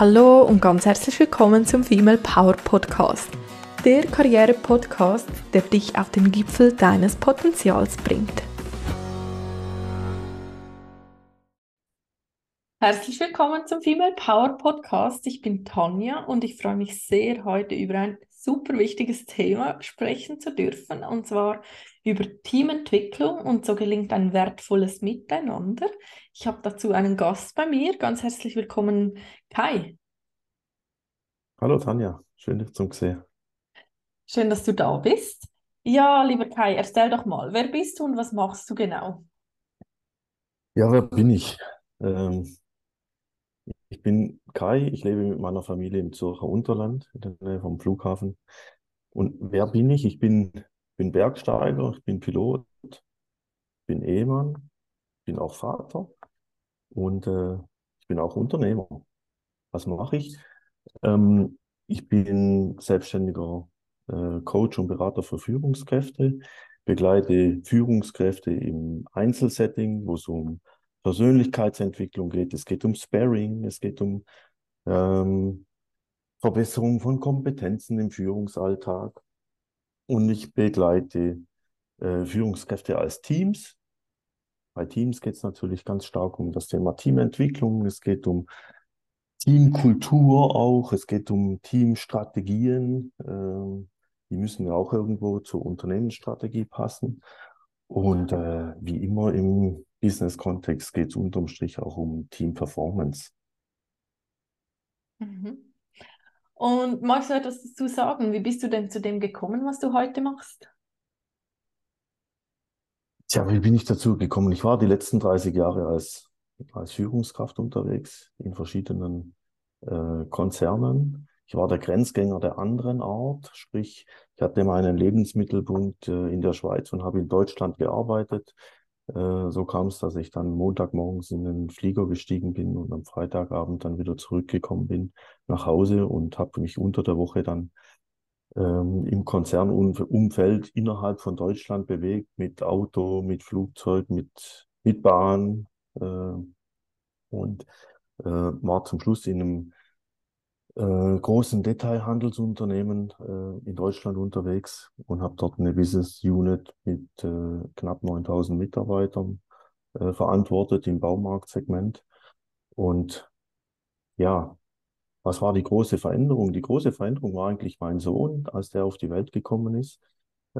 Hallo und ganz herzlich willkommen zum Female Power Podcast. Der Karriere-Podcast, der dich auf den Gipfel deines Potenzials bringt. Herzlich willkommen zum Female Power Podcast. Ich bin Tanja und ich freue mich sehr, heute über ein super wichtiges Thema sprechen zu dürfen, und zwar über Teamentwicklung und so gelingt ein wertvolles Miteinander. Ich habe dazu einen Gast bei mir. Ganz herzlich willkommen, Kai. Hallo Tanja, schön dich zu sehen. Schön, dass du da bist. Ja, lieber Kai, erzähl doch mal, wer bist du und was machst du genau? Ja, wer bin ich? Ähm, ich bin Kai, ich lebe mit meiner Familie im Zürcher Unterland, in der Nähe vom Flughafen. Und wer bin ich? Ich bin, bin Bergsteiger, ich bin Pilot, bin Ehemann, bin auch Vater und äh, ich bin auch Unternehmer. Was mache ich? Ähm, ich bin selbstständiger äh, Coach und Berater für Führungskräfte, begleite Führungskräfte im Einzelsetting, wo es um Persönlichkeitsentwicklung geht, es geht um Sparring, es geht um ähm, Verbesserung von Kompetenzen im Führungsalltag. Und ich begleite äh, Führungskräfte als Teams. Bei Teams geht es natürlich ganz stark um das Thema Teamentwicklung, es geht um Teamkultur auch, es geht um Teamstrategien. Äh, die müssen ja auch irgendwo zur Unternehmensstrategie passen. Und äh, wie immer im Business-Kontext geht es unterm Strich auch um Team-Performance. Mhm. Und magst du etwas dazu sagen? Wie bist du denn zu dem gekommen, was du heute machst? Tja, wie bin ich dazu gekommen? Ich war die letzten 30 Jahre als, als Führungskraft unterwegs in verschiedenen äh, Konzernen. Ich war der Grenzgänger der anderen Art, sprich, ich hatte meinen Lebensmittelpunkt äh, in der Schweiz und habe in Deutschland gearbeitet. Äh, so kam es, dass ich dann Montagmorgens in den Flieger gestiegen bin und am Freitagabend dann wieder zurückgekommen bin nach Hause und habe mich unter der Woche dann ähm, im Konzernumfeld innerhalb von Deutschland bewegt, mit Auto, mit Flugzeug, mit, mit Bahn und äh, war zum Schluss in einem äh, großen Detailhandelsunternehmen äh, in Deutschland unterwegs und habe dort eine Business Unit mit äh, knapp 9000 Mitarbeitern äh, verantwortet im Baumarktsegment. Und ja, was war die große Veränderung? Die große Veränderung war eigentlich mein Sohn, als der auf die Welt gekommen ist.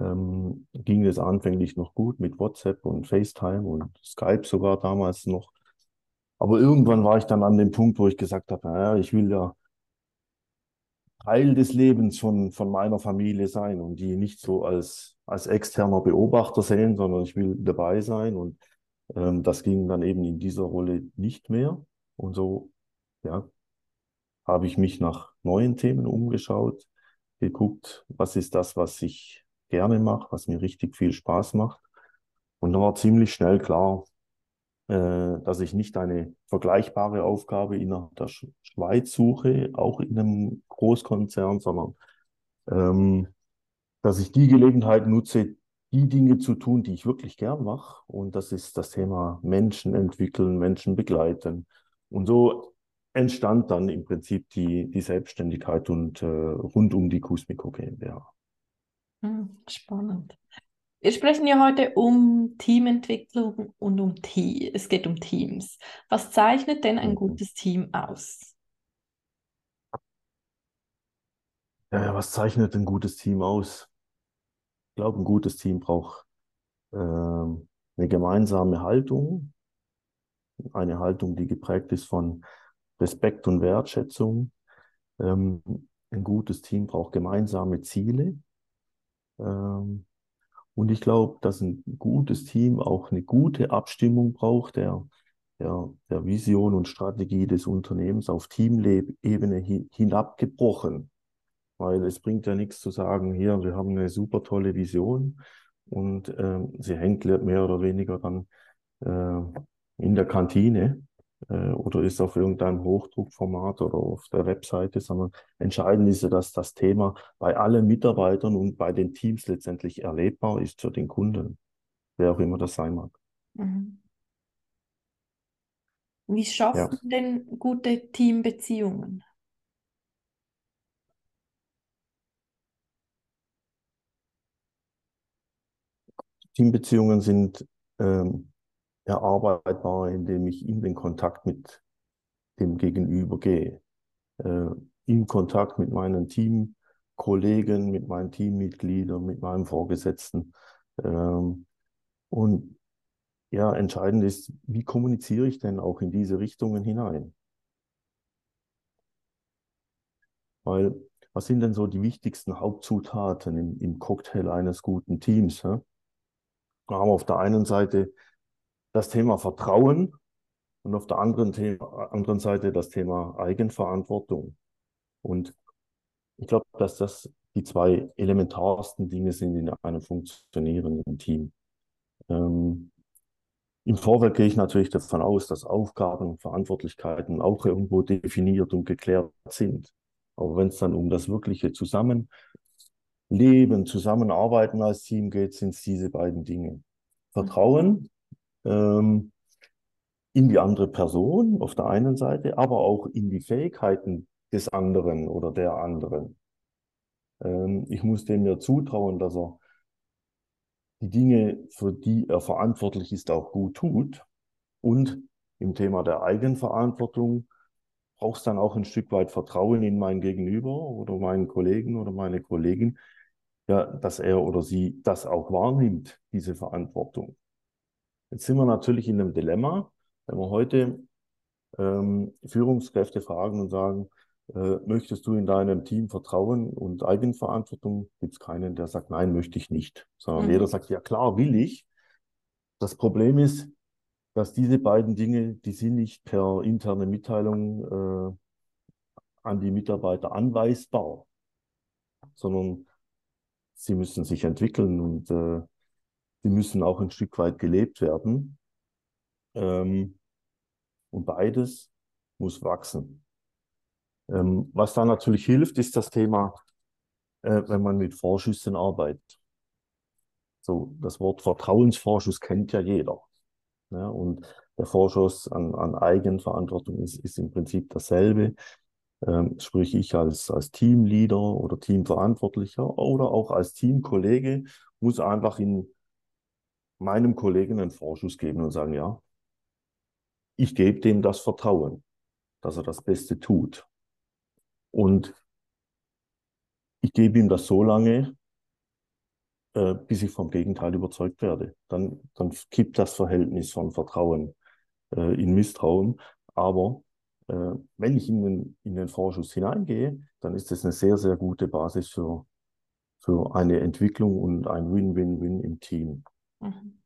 Ähm, ging es anfänglich noch gut mit WhatsApp und FaceTime und Skype sogar damals noch. Aber irgendwann war ich dann an dem Punkt, wo ich gesagt habe, naja, ich will ja Teil des Lebens von, von meiner Familie sein und die nicht so als, als externer Beobachter sehen, sondern ich will dabei sein. Und ähm, das ging dann eben in dieser Rolle nicht mehr. Und so, ja, habe ich mich nach neuen Themen umgeschaut, geguckt, was ist das, was ich gerne mache, was mir richtig viel Spaß macht. Und dann war ziemlich schnell klar, äh, dass ich nicht eine vergleichbare Aufgabe innerhalb der Schweiz suche, auch in einem Großkonzern, sondern ähm, dass ich die Gelegenheit nutze, die Dinge zu tun, die ich wirklich gern mache. Und das ist das Thema Menschen entwickeln, Menschen begleiten. Und so entstand dann im Prinzip die, die Selbstständigkeit und äh, rund um die Kusmiko GmbH. Hm, spannend. Wir sprechen ja heute um Teamentwicklung und um Team. Es geht um Teams. Was zeichnet denn ein mhm. gutes Team aus? Ja, was zeichnet ein gutes Team aus? Ich glaube, ein gutes Team braucht äh, eine gemeinsame Haltung, eine Haltung, die geprägt ist von Respekt und Wertschätzung. Ähm, ein gutes Team braucht gemeinsame Ziele. Ähm, und ich glaube, dass ein gutes Team auch eine gute Abstimmung braucht der, der, der Vision und Strategie des Unternehmens auf Teamebene hin, hinabgebrochen. Weil es bringt ja nichts zu sagen, hier, wir haben eine super tolle Vision und äh, sie hängt mehr oder weniger dann äh, in der Kantine äh, oder ist auf irgendeinem Hochdruckformat oder auf der Webseite, sondern entscheidend ist ja, dass das Thema bei allen Mitarbeitern und bei den Teams letztendlich erlebbar ist für den Kunden, wer auch immer das sein mag. Mhm. Wie schaffen ja. denn gute Teambeziehungen? Teambeziehungen sind ähm, erarbeitbar, indem ich in den Kontakt mit dem Gegenüber gehe. Äh, in Kontakt mit meinen Teamkollegen, mit meinen Teammitgliedern, mit meinem Vorgesetzten. Ähm, und ja, entscheidend ist, wie kommuniziere ich denn auch in diese Richtungen hinein? Weil, was sind denn so die wichtigsten Hauptzutaten im, im Cocktail eines guten Teams? Hä? Wir haben auf der einen Seite das Thema Vertrauen und auf der anderen, Thema, anderen Seite das Thema Eigenverantwortung. Und ich glaube, dass das die zwei elementarsten Dinge sind in einem funktionierenden Team. Ähm, Im Vorfeld gehe ich natürlich davon aus, dass Aufgaben und Verantwortlichkeiten auch irgendwo definiert und geklärt sind. Aber wenn es dann um das wirkliche Zusammenleben, Zusammenarbeiten als Team geht, sind es diese beiden Dinge. Vertrauen ähm, in die andere Person auf der einen Seite, aber auch in die Fähigkeiten des anderen oder der anderen. Ähm, ich muss dem ja zutrauen, dass er die Dinge, für die er verantwortlich ist, auch gut tut. Und im Thema der Eigenverantwortung brauchst dann auch ein Stück weit Vertrauen in mein Gegenüber oder meinen Kollegen oder meine Kollegin, ja, dass er oder sie das auch wahrnimmt, diese Verantwortung. Jetzt sind wir natürlich in einem Dilemma, wenn wir heute ähm, Führungskräfte fragen und sagen, äh, möchtest du in deinem Team Vertrauen und Eigenverantwortung, gibt es keinen, der sagt, nein, möchte ich nicht, sondern mhm. jeder sagt, ja klar, will ich. Das Problem ist, dass diese beiden Dinge, die sind nicht per interne Mitteilung äh, an die Mitarbeiter anweisbar, sondern sie müssen sich entwickeln und äh, sie müssen auch ein Stück weit gelebt werden. Ähm, und beides muss wachsen. Ähm, was da natürlich hilft, ist das Thema, äh, wenn man mit Vorschüssen arbeitet. So, das Wort Vertrauensvorschuss kennt ja jeder. Ja, und der Vorschuss an, an Eigenverantwortung ist, ist im Prinzip dasselbe. Ähm, sprich, ich als, als Teamleader oder Teamverantwortlicher oder auch als Teamkollege muss einfach in meinem Kollegen einen Vorschuss geben und sagen, ja, ich gebe dem das Vertrauen, dass er das Beste tut. Und ich gebe ihm das so lange, äh, bis ich vom Gegenteil überzeugt werde. Dann, dann kippt das Verhältnis von Vertrauen äh, in Misstrauen. Aber äh, wenn ich in den, in den Vorschuss hineingehe, dann ist das eine sehr, sehr gute Basis für, für eine Entwicklung und ein Win-Win-Win im Team. Mhm.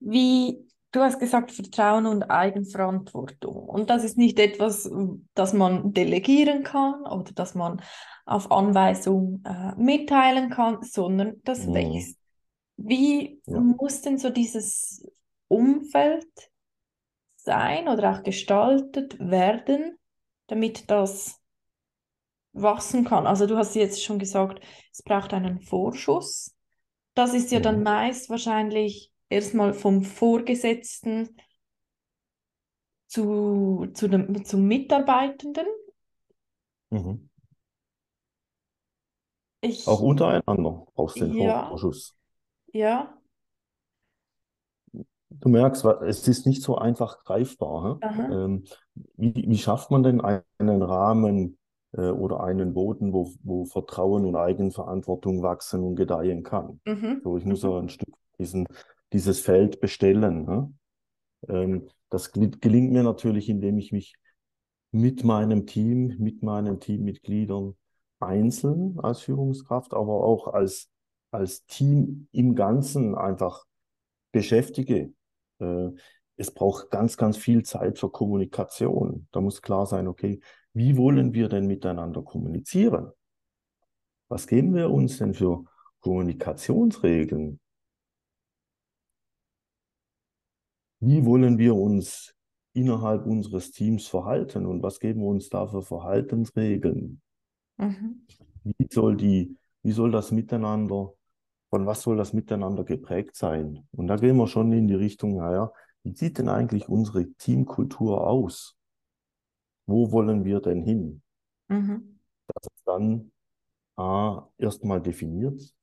Wie Du hast gesagt Vertrauen und Eigenverantwortung. Und das ist nicht etwas, das man delegieren kann oder das man auf Anweisung äh, mitteilen kann, sondern das mhm. wächst. Wie ja. muss denn so dieses Umfeld sein oder auch gestaltet werden, damit das wachsen kann? Also du hast jetzt schon gesagt, es braucht einen Vorschuss. Das ist ja mhm. dann meist wahrscheinlich erstmal vom Vorgesetzten zu, zu dem, zum Mitarbeitenden. Mhm. Ich, Auch untereinander du den ja, Vorschuss. Ja. Du merkst, es ist nicht so einfach greifbar. Ähm, wie, wie schafft man denn einen Rahmen oder einen Boden, wo, wo Vertrauen und Eigenverantwortung wachsen und gedeihen kann? Mhm. So, ich muss mhm. ein Stück diesen dieses Feld bestellen. Ne? Ähm, das gelingt mir natürlich, indem ich mich mit meinem Team, mit meinen Teammitgliedern einzeln als Führungskraft, aber auch als, als Team im Ganzen einfach beschäftige. Äh, es braucht ganz, ganz viel Zeit für Kommunikation. Da muss klar sein, okay, wie wollen wir denn miteinander kommunizieren? Was geben wir uns denn für Kommunikationsregeln? wie wollen wir uns innerhalb unseres Teams verhalten und was geben wir uns da für Verhaltensregeln? Mhm. Wie soll die, wie soll das miteinander, von was soll das miteinander geprägt sein? Und da gehen wir schon in die Richtung, naja, wie sieht denn eigentlich unsere Teamkultur aus? Wo wollen wir denn hin? Mhm. Dass es dann A, erstmal definiert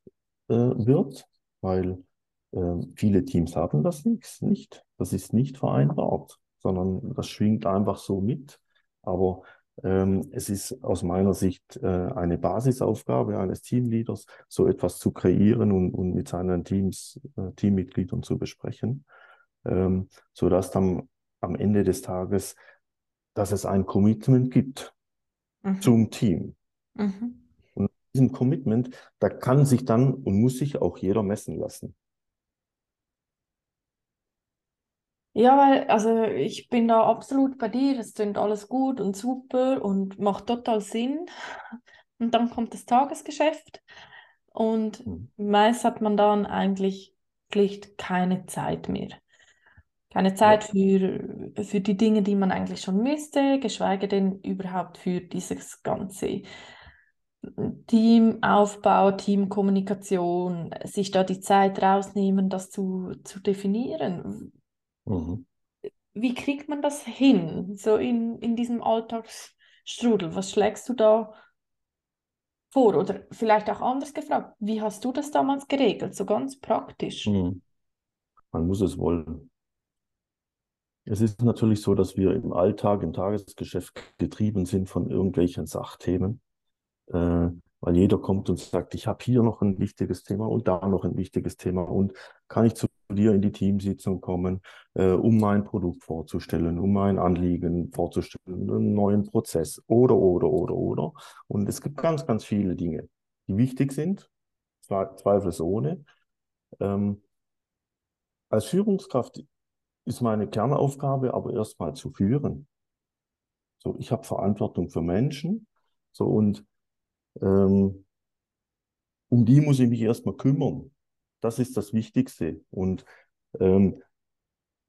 äh, wird weil ähm, viele Teams haben das nicht, nicht. Das ist nicht vereinbart, sondern das schwingt einfach so mit. Aber ähm, es ist aus meiner Sicht äh, eine Basisaufgabe eines Teamleaders, so etwas zu kreieren und, und mit seinen Teams, äh, Teammitgliedern zu besprechen, ähm, sodass dann am Ende des Tages, dass es ein Commitment gibt mhm. zum Team. Mhm. Und diesem Commitment, da kann sich dann und muss sich auch jeder messen lassen. Ja, weil, also ich bin da absolut bei dir. Es klingt alles gut und super und macht total Sinn. Und dann kommt das Tagesgeschäft und mhm. meist hat man dann eigentlich schlicht keine Zeit mehr. Keine Zeit für, für die Dinge, die man eigentlich schon müsste, geschweige denn überhaupt für dieses ganze Teamaufbau, Teamkommunikation, sich da die Zeit rausnehmen, das zu, zu definieren. Mhm. Wie kriegt man das hin, so in, in diesem Alltagsstrudel? Was schlägst du da vor? Oder vielleicht auch anders gefragt, wie hast du das damals geregelt, so ganz praktisch? Mhm. Man muss es wollen. Es ist natürlich so, dass wir im Alltag, im Tagesgeschäft getrieben sind von irgendwelchen Sachthemen, äh, weil jeder kommt und sagt, ich habe hier noch ein wichtiges Thema und da noch ein wichtiges Thema und kann ich zu dir in die Teamsitzung kommen, äh, um mein Produkt vorzustellen, um mein Anliegen vorzustellen, einen neuen Prozess oder, oder, oder, oder. Und es gibt ganz, ganz viele Dinge, die wichtig sind, zweifelsohne. Ähm, als Führungskraft ist meine Kernaufgabe aber erstmal zu führen. So, ich habe Verantwortung für Menschen. So, und ähm, um die muss ich mich erstmal kümmern. Das ist das Wichtigste. Und ähm,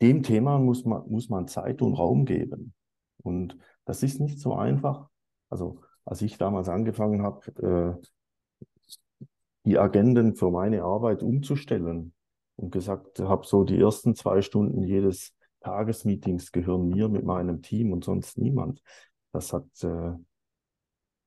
dem Thema muss man, muss man Zeit und Raum geben. Und das ist nicht so einfach. Also, als ich damals angefangen habe, äh, die Agenden für meine Arbeit umzustellen, und gesagt habe, so die ersten zwei Stunden jedes Tagesmeetings gehören mir mit meinem Team und sonst niemand. Das hat äh,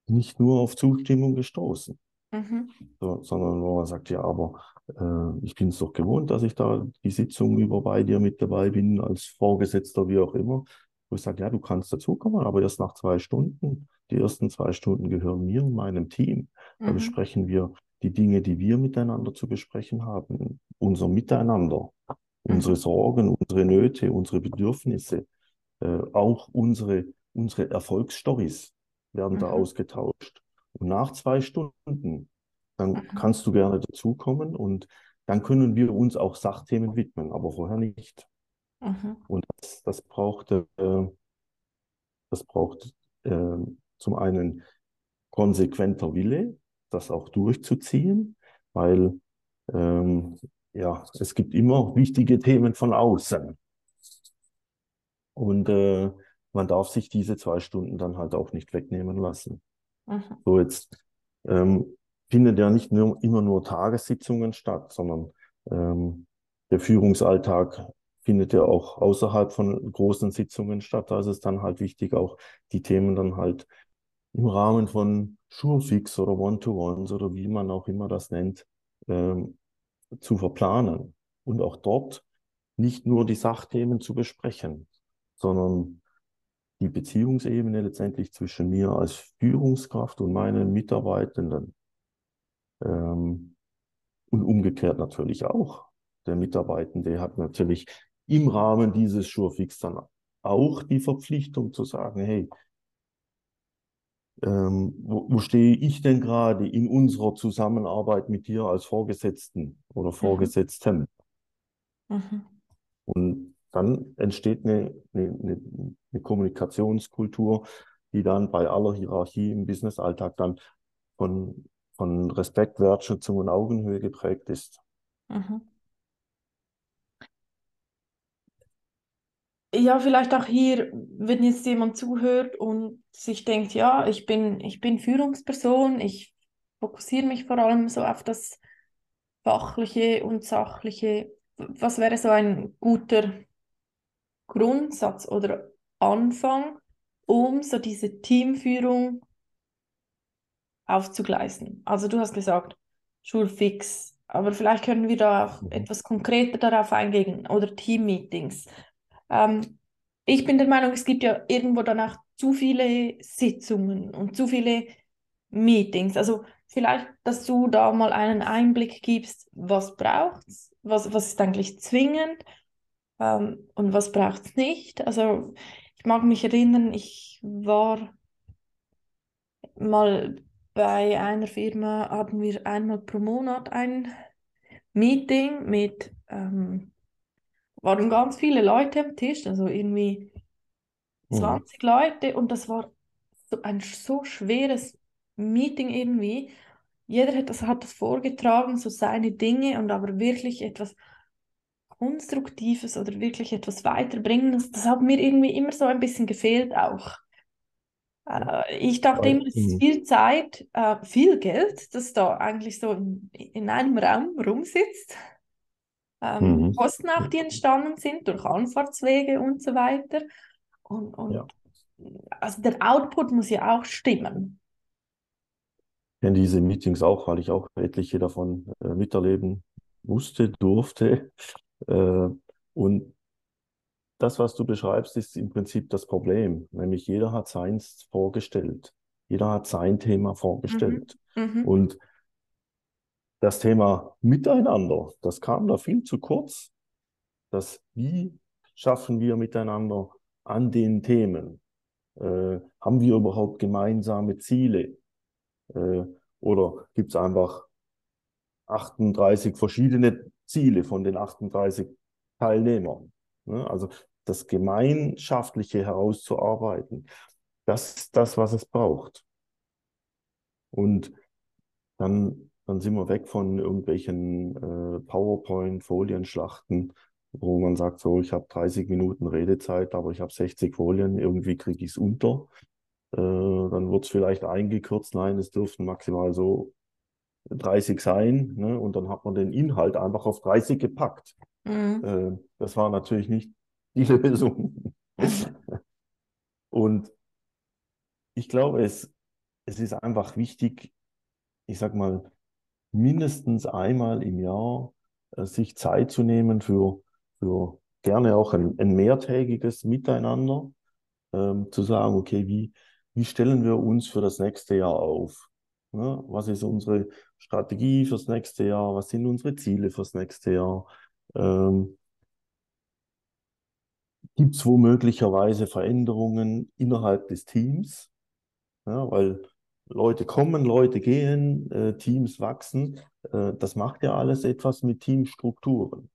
nicht nur auf Zustimmung gestoßen, mhm. so, sondern wo man sagt, ja, aber äh, ich bin es doch gewohnt, dass ich da die Sitzung über bei dir mit dabei bin, als Vorgesetzter, wie auch immer. Wo ich sage, ja, du kannst dazukommen, aber erst nach zwei Stunden. Die ersten zwei Stunden gehören mir und meinem Team. Da mhm. besprechen wir die Dinge, die wir miteinander zu besprechen haben, unser Miteinander, unsere mhm. Sorgen, unsere Nöte, unsere Bedürfnisse, äh, auch unsere, unsere Erfolgsstories werden mhm. da ausgetauscht. Und nach zwei Stunden, dann mhm. kannst du gerne dazukommen und dann können wir uns auch Sachthemen widmen, aber vorher nicht. Mhm. Und das, das braucht, äh, das braucht äh, zum einen konsequenter Wille, das auch durchzuziehen, weil ähm, ja, es gibt immer wichtige Themen von außen. Und äh, man darf sich diese zwei Stunden dann halt auch nicht wegnehmen lassen. Mhm. So jetzt ähm, findet ja nicht nur immer nur Tagessitzungen statt, sondern ähm, der Führungsalltag findet ja auch außerhalb von großen Sitzungen statt. Da ist es dann halt wichtig, auch die Themen dann halt im Rahmen von Schulfix oder One-to-Ones oder wie man auch immer das nennt, ähm, zu verplanen und auch dort nicht nur die Sachthemen zu besprechen, sondern die Beziehungsebene letztendlich zwischen mir als Führungskraft und meinen Mitarbeitenden. Ähm, und umgekehrt natürlich auch. Der Mitarbeitende hat natürlich im Rahmen dieses Schurfix dann auch die Verpflichtung zu sagen, hey, ähm, wo, wo stehe ich denn gerade in unserer Zusammenarbeit mit dir als Vorgesetzten oder mhm. Vorgesetzten? Mhm. Und dann entsteht eine, eine, eine, Kommunikationskultur, die dann bei aller Hierarchie im Businessalltag dann von, von Respekt, Wertschätzung und Augenhöhe geprägt ist. Mhm. Ja, vielleicht auch hier, wenn jetzt jemand zuhört und sich denkt, ja, ich bin, ich bin Führungsperson, ich fokussiere mich vor allem so auf das Fachliche und Sachliche. Was wäre so ein guter Grundsatz oder Anfang, um so diese Teamführung aufzugleisen? Also du hast gesagt, Schulfix aber vielleicht können wir da auch etwas konkreter darauf eingehen oder Teammeetings. Ähm, ich bin der Meinung, es gibt ja irgendwo danach zu viele Sitzungen und zu viele Meetings. Also vielleicht, dass du da mal einen Einblick gibst, was braucht's, was, was ist eigentlich zwingend ähm, und was braucht's nicht. Also ich mag mich erinnern, ich war mal bei einer Firma, hatten wir einmal pro Monat ein Meeting mit, ähm, waren ganz viele Leute am Tisch, also irgendwie Mhm. 20 Leute und das war so ein so schweres Meeting irgendwie. Jeder hat das, hat das vorgetragen, so seine Dinge und aber wirklich etwas Konstruktives oder wirklich etwas Weiterbringendes, das hat mir irgendwie immer so ein bisschen gefehlt auch. Äh, ich dachte Weil- immer, es ist Mhm. viel Zeit, äh, viel Geld, das da eigentlich so in, in einem Raum rumsitzt. Ähm, Mhm. Kosten auch, die entstanden sind durch Anfahrtswege und so weiter. Und, und Ja. also der Output muss ja auch stimmen. Ich kenne diese Meetings auch, weil ich auch etliche davon äh, miterleben musste, durfte. Äh, und das, was du beschreibst, ist im Prinzip das Problem. Nämlich jeder hat seins vorgestellt. Jeder hat sein Thema vorgestellt. Mhm. Und das Thema Miteinander, das kam da viel zu kurz. Das Wie schaffen wir miteinander an den Themen? Äh, haben wir überhaupt gemeinsame Ziele? Äh, oder gibt es einfach 38 verschiedene Ziele von den 38 Teilnehmern? Ne? Also das Gemeinschaftliche herauszuarbeiten, das ist das, was es braucht. Und dann, dann sind wir weg von irgendwelchen äh, PowerPoint-Folienschlachten, wo man sagt, so, ich habe 30 Minuten Redezeit, aber ich habe 60 Folien, irgendwie kriege ich es unter. Äh, dann wird es vielleicht eingekürzt, nein, es dürften maximal so 30 sein, ne? Und dann hat man den Inhalt einfach auf 30 gepackt. Mhm. Äh, das war natürlich nicht die Lösung. Und ich glaube, es, es ist einfach wichtig, ich sag mal, mindestens einmal im Jahr äh, sich Zeit zu nehmen für, für gerne auch ein, ein mehrtägiges Miteinander, ähm, zu sagen, okay, wie, wie stellen wir uns für das nächste Jahr auf? Ne? Was ist unsere Strategie fürs nächste Jahr? Was sind unsere Ziele fürs nächste Jahr? Ähm, Gibt es womöglicherweise Veränderungen innerhalb des Teams? Ja, weil Leute kommen, Leute gehen, äh, Teams wachsen. Äh, das macht ja alles etwas mit Teamstrukturen.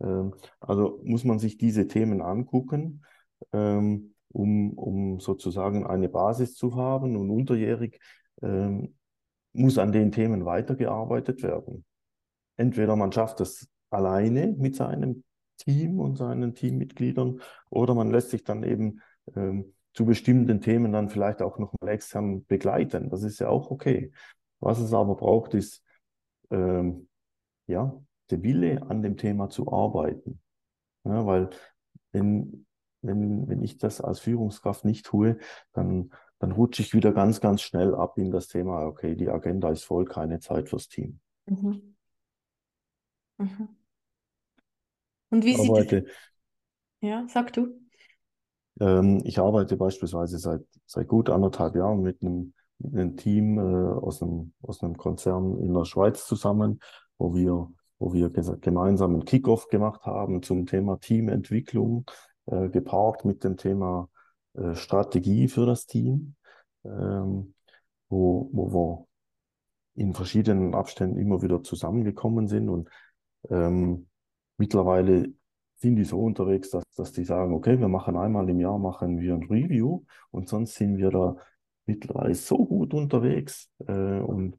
Ähm, also muss man sich diese Themen angucken, ähm, um, um sozusagen eine Basis zu haben. Und unterjährig ähm, muss an den Themen weitergearbeitet werden. Entweder man schafft es alleine mit seinem Team und seinen Teammitgliedern oder man lässt sich dann eben ähm, zu bestimmten Themen dann vielleicht auch nochmal extern begleiten. Das ist ja auch okay. Was es aber braucht, ist ähm, ja, der Wille, an dem Thema zu arbeiten. Ja, weil wenn, wenn, wenn ich das als Führungskraft nicht tue, dann, dann rutsche ich wieder ganz, ganz schnell ab in das Thema, okay, die Agenda ist voll, keine Zeit fürs Team. Mhm. Mhm. Und wie sieht es, arbeite, ja, sag du. Ähm, ich arbeite beispielsweise seit, seit gut anderthalb Jahren mit einem, mit einem Team äh, aus einem, aus einem Konzern in der Schweiz zusammen, wo wir, wo wir gemeinsam einen Kickoff gemacht haben zum Thema Teamentwicklung, äh, gepaart mit dem Thema äh, Strategie für das Team, ähm, wo, wo wir in verschiedenen Abständen immer wieder zusammengekommen sind und ähm, mittlerweile sind die so unterwegs, dass, dass die sagen, okay, wir machen einmal im Jahr machen wir ein Review und sonst sind wir da mittlerweile so gut unterwegs äh, und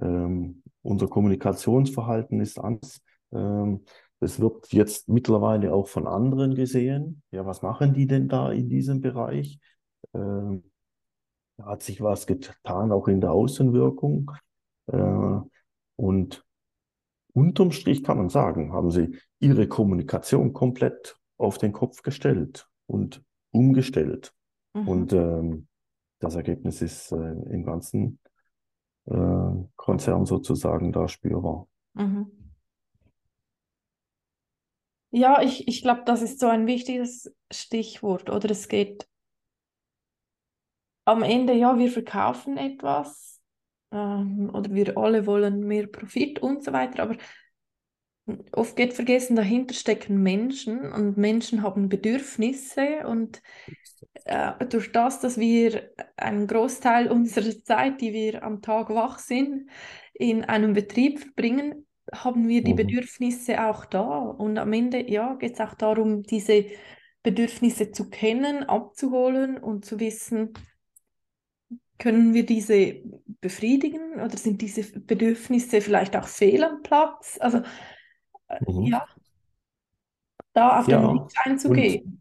ähm, unser Kommunikationsverhalten ist anders. Ähm, es wird jetzt mittlerweile auch von anderen gesehen. Ja, was machen die denn da in diesem Bereich? Ähm, da hat sich was getan, auch in der Außenwirkung. Äh, und unterm Strich kann man sagen, haben sie ihre Kommunikation komplett auf den Kopf gestellt und umgestellt. Mhm. Und ähm, das Ergebnis ist äh, im ganzen äh, Konzern sozusagen da spürbar. Mhm. Ja, ich, ich glaube, das ist so ein wichtiges Stichwort. Oder es geht am Ende, ja, wir verkaufen etwas ähm, oder wir alle wollen mehr Profit und so weiter, aber oft geht vergessen, dahinter stecken Menschen und Menschen haben Bedürfnisse und äh, durch das, dass wir einen Großteil unserer Zeit, die wir am Tag wach sind, in einem Betrieb verbringen, haben wir die Mhm. Bedürfnisse auch da. Und am Ende, ja, geht es auch darum, diese Bedürfnisse zu kennen, abzuholen und zu wissen, können wir diese befriedigen oder sind diese Bedürfnisse vielleicht auch fehl am Platz? Also äh, Mhm. ja, da auf den Ja, Weg und einzugehen.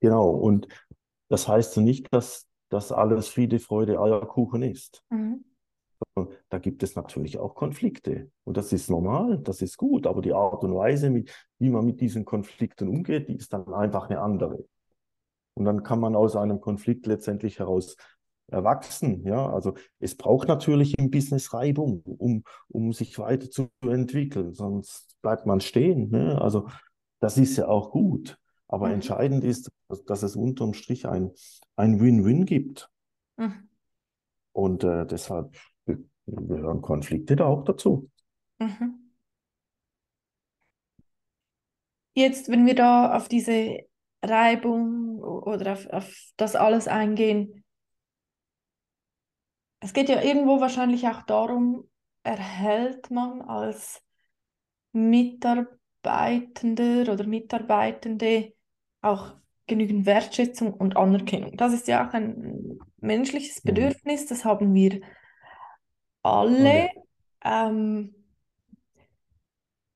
genau, und das heißt nicht, dass das alles Friede, Freude, Eierkuchen ist. Mhm. Da gibt es natürlich auch Konflikte. Und das ist normal, das ist gut, aber die Art und Weise, mit, wie man mit diesen Konflikten umgeht, die ist dann einfach eine andere. Und dann kann man aus einem Konflikt letztendlich heraus erwachsen. Ja, also es braucht natürlich im Business Reibung, um, um sich weiterzuentwickeln, sonst bleibt man stehen. Ne? Also das ist ja auch gut. Aber Mhm. entscheidend ist, dass, dass es unterm Strich ein, ein Win-Win gibt. Mhm. Und äh, deshalb gehören Konflikte da auch dazu. Mhm. Jetzt, wenn wir da auf diese Reibung oder auf, auf das alles eingehen, es geht ja irgendwo wahrscheinlich auch darum, erhält man als Mitarbeitender oder Mitarbeitende auch genügend Wertschätzung und Anerkennung. Das ist ja auch ein menschliches Mhm. Bedürfnis, das haben wir alle. Ähm,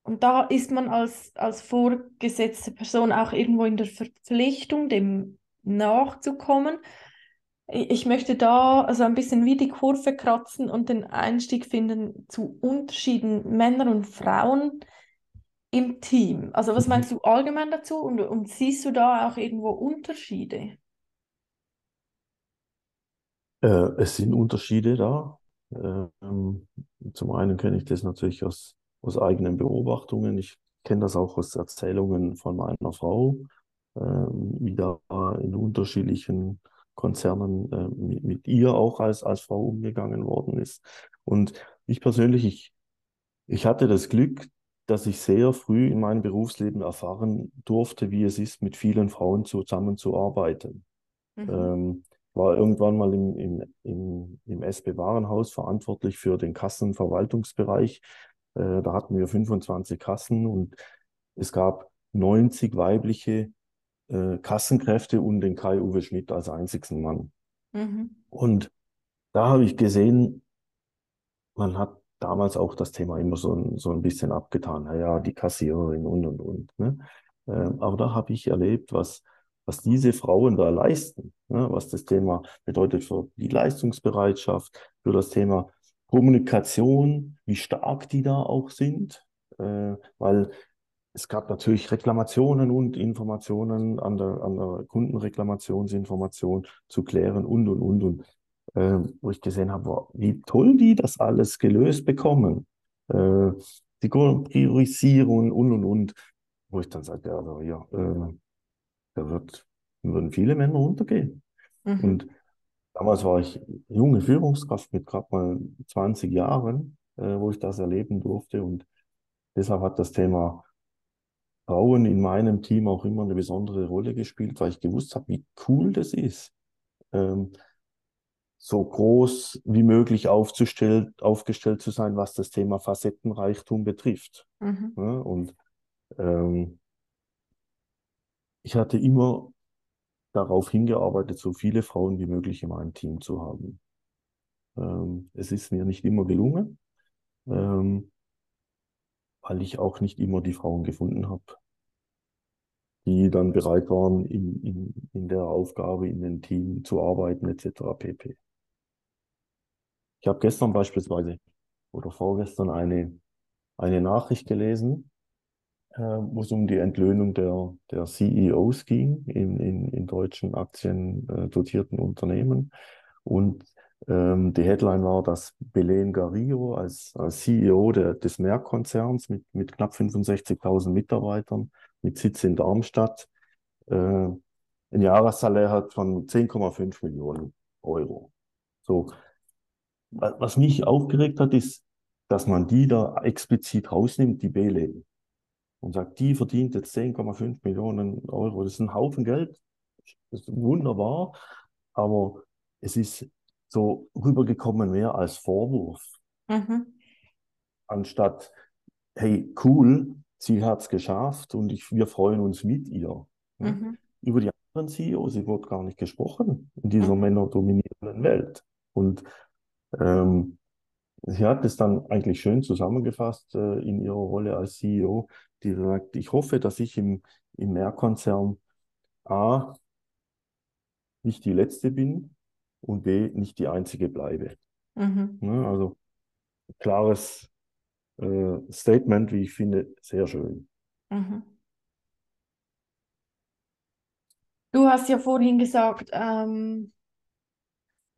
und da ist man als, als vorgesetzte Person auch irgendwo in der Verpflichtung, dem nachzukommen. Ich möchte da also ein bisschen wie die Kurve kratzen und den Einstieg finden zu Unterschieden Männer und Frauen im Team. Also was Mhm. meinst du allgemein dazu und, und siehst du da auch irgendwo Unterschiede? Äh, es sind Unterschiede da. Ähm, zum einen kenne ich das natürlich aus, aus eigenen Beobachtungen. Ich kenne das auch aus Erzählungen von meiner Frau, ähm, wie da in unterschiedlichen Konzernen äh, mit, mit ihr auch als, als Frau umgegangen worden ist. Und ich persönlich, ich, ich hatte das Glück, dass ich sehr früh in meinem Berufsleben erfahren durfte, wie es ist, mit vielen Frauen zusammenzuarbeiten. Mhm. Ähm, war irgendwann mal im, im, im, im SB Warenhaus verantwortlich für den Kassenverwaltungsbereich. Äh, da hatten wir 25 Kassen und es gab 90 weibliche äh, Kassenkräfte und den Kai-Uwe Schmidt als einzigen Mann. Mhm. Und da habe ich gesehen, man hat damals auch das Thema immer so ein, so ein bisschen abgetan. Naja, die Kassiererin und und und. Ne? Ähm, aber da habe ich erlebt, was, was diese Frauen da leisten, ne? was das Thema bedeutet für die Leistungsbereitschaft, für das Thema Kommunikation, wie stark die da auch sind. Äh, weil es gab natürlich Reklamationen und Informationen an der, an der Kundenreklamationsinformation zu klären und, und, und, und äh, wo ich gesehen habe, wow, wie toll die das alles gelöst bekommen. Äh, die Priorisierung und, und, und. Wo ich dann sagte, also ja, äh, da wird, würden viele Männer untergehen. Mhm. Und damals war ich junge Führungskraft mit gerade mal 20 Jahren, äh, wo ich das erleben durfte. Und deshalb hat das Thema Frauen in meinem Team auch immer eine besondere Rolle gespielt, weil ich gewusst habe, wie cool das ist, ähm, so groß wie möglich aufzustellt, aufgestellt zu sein, was das Thema Facettenreichtum betrifft. Mhm. Ja, und ähm, ich hatte immer darauf hingearbeitet, so viele Frauen wie möglich in meinem Team zu haben. Ähm, es ist mir nicht immer gelungen, ähm, weil ich auch nicht immer die Frauen gefunden habe, die dann bereit waren, in, in, in der Aufgabe, in dem Team zu arbeiten, etc. pp. Ich habe gestern beispielsweise oder vorgestern eine, eine Nachricht gelesen, äh, wo es um die Entlöhnung der, der CEOs ging in, in, in deutschen aktiendotierten Unternehmen. Und Ähm, die Headline war, dass Belen Garillo als, als CEO der, des Merck-Konzerns mit, mit knapp 65.000 Mitarbeitern mit Sitz in Darmstadt äh, ein Jahressalär hat von 10,5 Millionen Euro. So, was mich aufgeregt hat, ist, dass man die da explizit rausnimmt, die Belen, und sagt, die verdient jetzt 10,5 Millionen Euro. Das ist ein Haufen Geld, das ist wunderbar, aber es ist so rübergekommen mehr als Vorwurf, Mhm. anstatt, hey, cool, sie hat es geschafft und ich, wir freuen uns mit ihr. Mhm. Über die anderen CEOs wird gar nicht gesprochen in dieser Mhm. männerdominierenden Welt. Und ähm, sie hat es dann eigentlich schön zusammengefasst äh, in ihrer Rolle als CEO, die sagt, ich hoffe, dass ich im, im Merck-Konzern A nicht die Letzte bin und B nicht die Einzige bleibe. Mhm. Ne? Also klares äh, Statement, wie ich finde, sehr schön. Mhm. Du hast ja vorhin gesagt, ähm,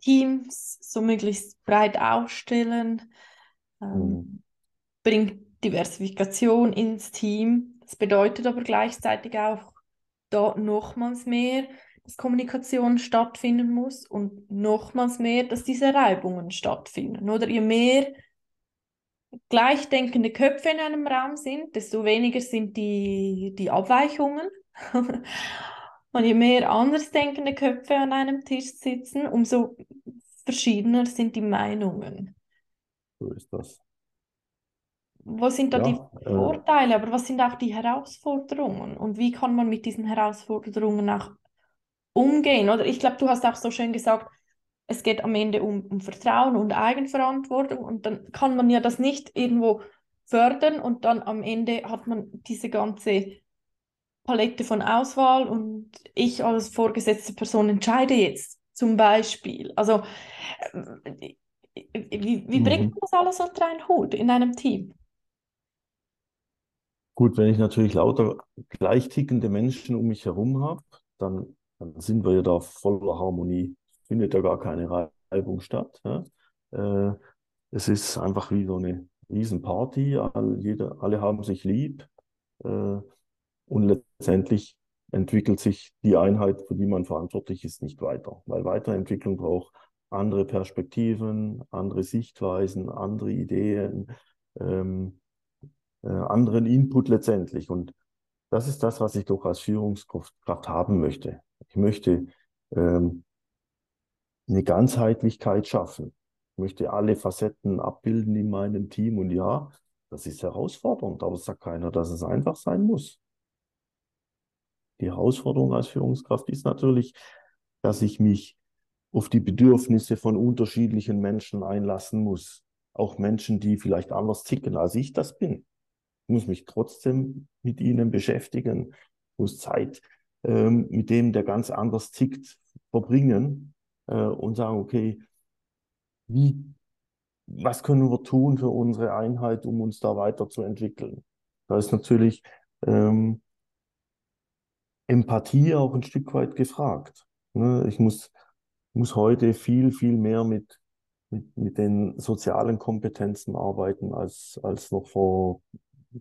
Teams so möglichst breit aufstellen, Mhm. ähm, bringt Diversifikation ins Team. Das bedeutet aber gleichzeitig auch da nochmals mehr, dass Kommunikation stattfinden muss und nochmals mehr, dass diese Reibungen stattfinden. Oder je mehr gleichdenkende Köpfe in einem Raum sind, desto weniger sind die, die Abweichungen. Und je mehr andersdenkende Köpfe an einem Tisch sitzen, umso verschiedener sind die Meinungen. So ist das. Was sind da die Ja, äh, Vorteile, aber was sind auch die Herausforderungen? Und wie kann man mit diesen Herausforderungen auch umgehen? Oder ich glaube, du hast auch so schön gesagt, es geht am Ende um, um Vertrauen und Eigenverantwortung und dann kann man ja das nicht irgendwo fördern und dann am Ende hat man diese ganze Palette von Auswahl und ich als vorgesetzte Person entscheide jetzt zum Beispiel. Also äh, wie, wie bringt mhm. man das alles unter einen Hut in einem Team? Gut, wenn ich natürlich lauter gleich tickende Menschen um mich herum habe, dann, dann sind wir ja da voller Harmonie. Findet ja gar keine Reibung statt. Ja? Äh, es ist einfach wie so eine Riesenparty. All, jeder, alle haben sich lieb. Äh, und letztendlich entwickelt sich die Einheit, für die man verantwortlich ist, nicht weiter. Weil Weiterentwicklung braucht andere Perspektiven, andere Sichtweisen, andere Ideen. Ähm, äh, anderen Input letztendlich. Und das ist das, was ich doch als Führungskraft haben möchte. Ich möchte ähm, eine Ganzheitlichkeit schaffen. Ich möchte alle Facetten abbilden in meinem Team. Und ja, das ist herausfordernd, aber es sagt keiner, dass es einfach sein muss. Die Herausforderung als Führungskraft ist natürlich, dass ich mich auf die Bedürfnisse von unterschiedlichen Menschen einlassen muss. Auch Menschen, die vielleicht anders ticken, als ich das bin. Ich muss mich trotzdem mit ihnen beschäftigen, muss Zeit ähm, mit dem, der ganz anders tickt, verbringen äh, und sagen, okay, wie, was können wir tun für unsere Einheit, um uns da weiterzuentwickeln? Da ist natürlich ähm, Empathie auch ein Stück weit gefragt. Ne? Ich muss, muss heute viel, viel mehr mit, mit, mit den sozialen Kompetenzen arbeiten als, als noch vor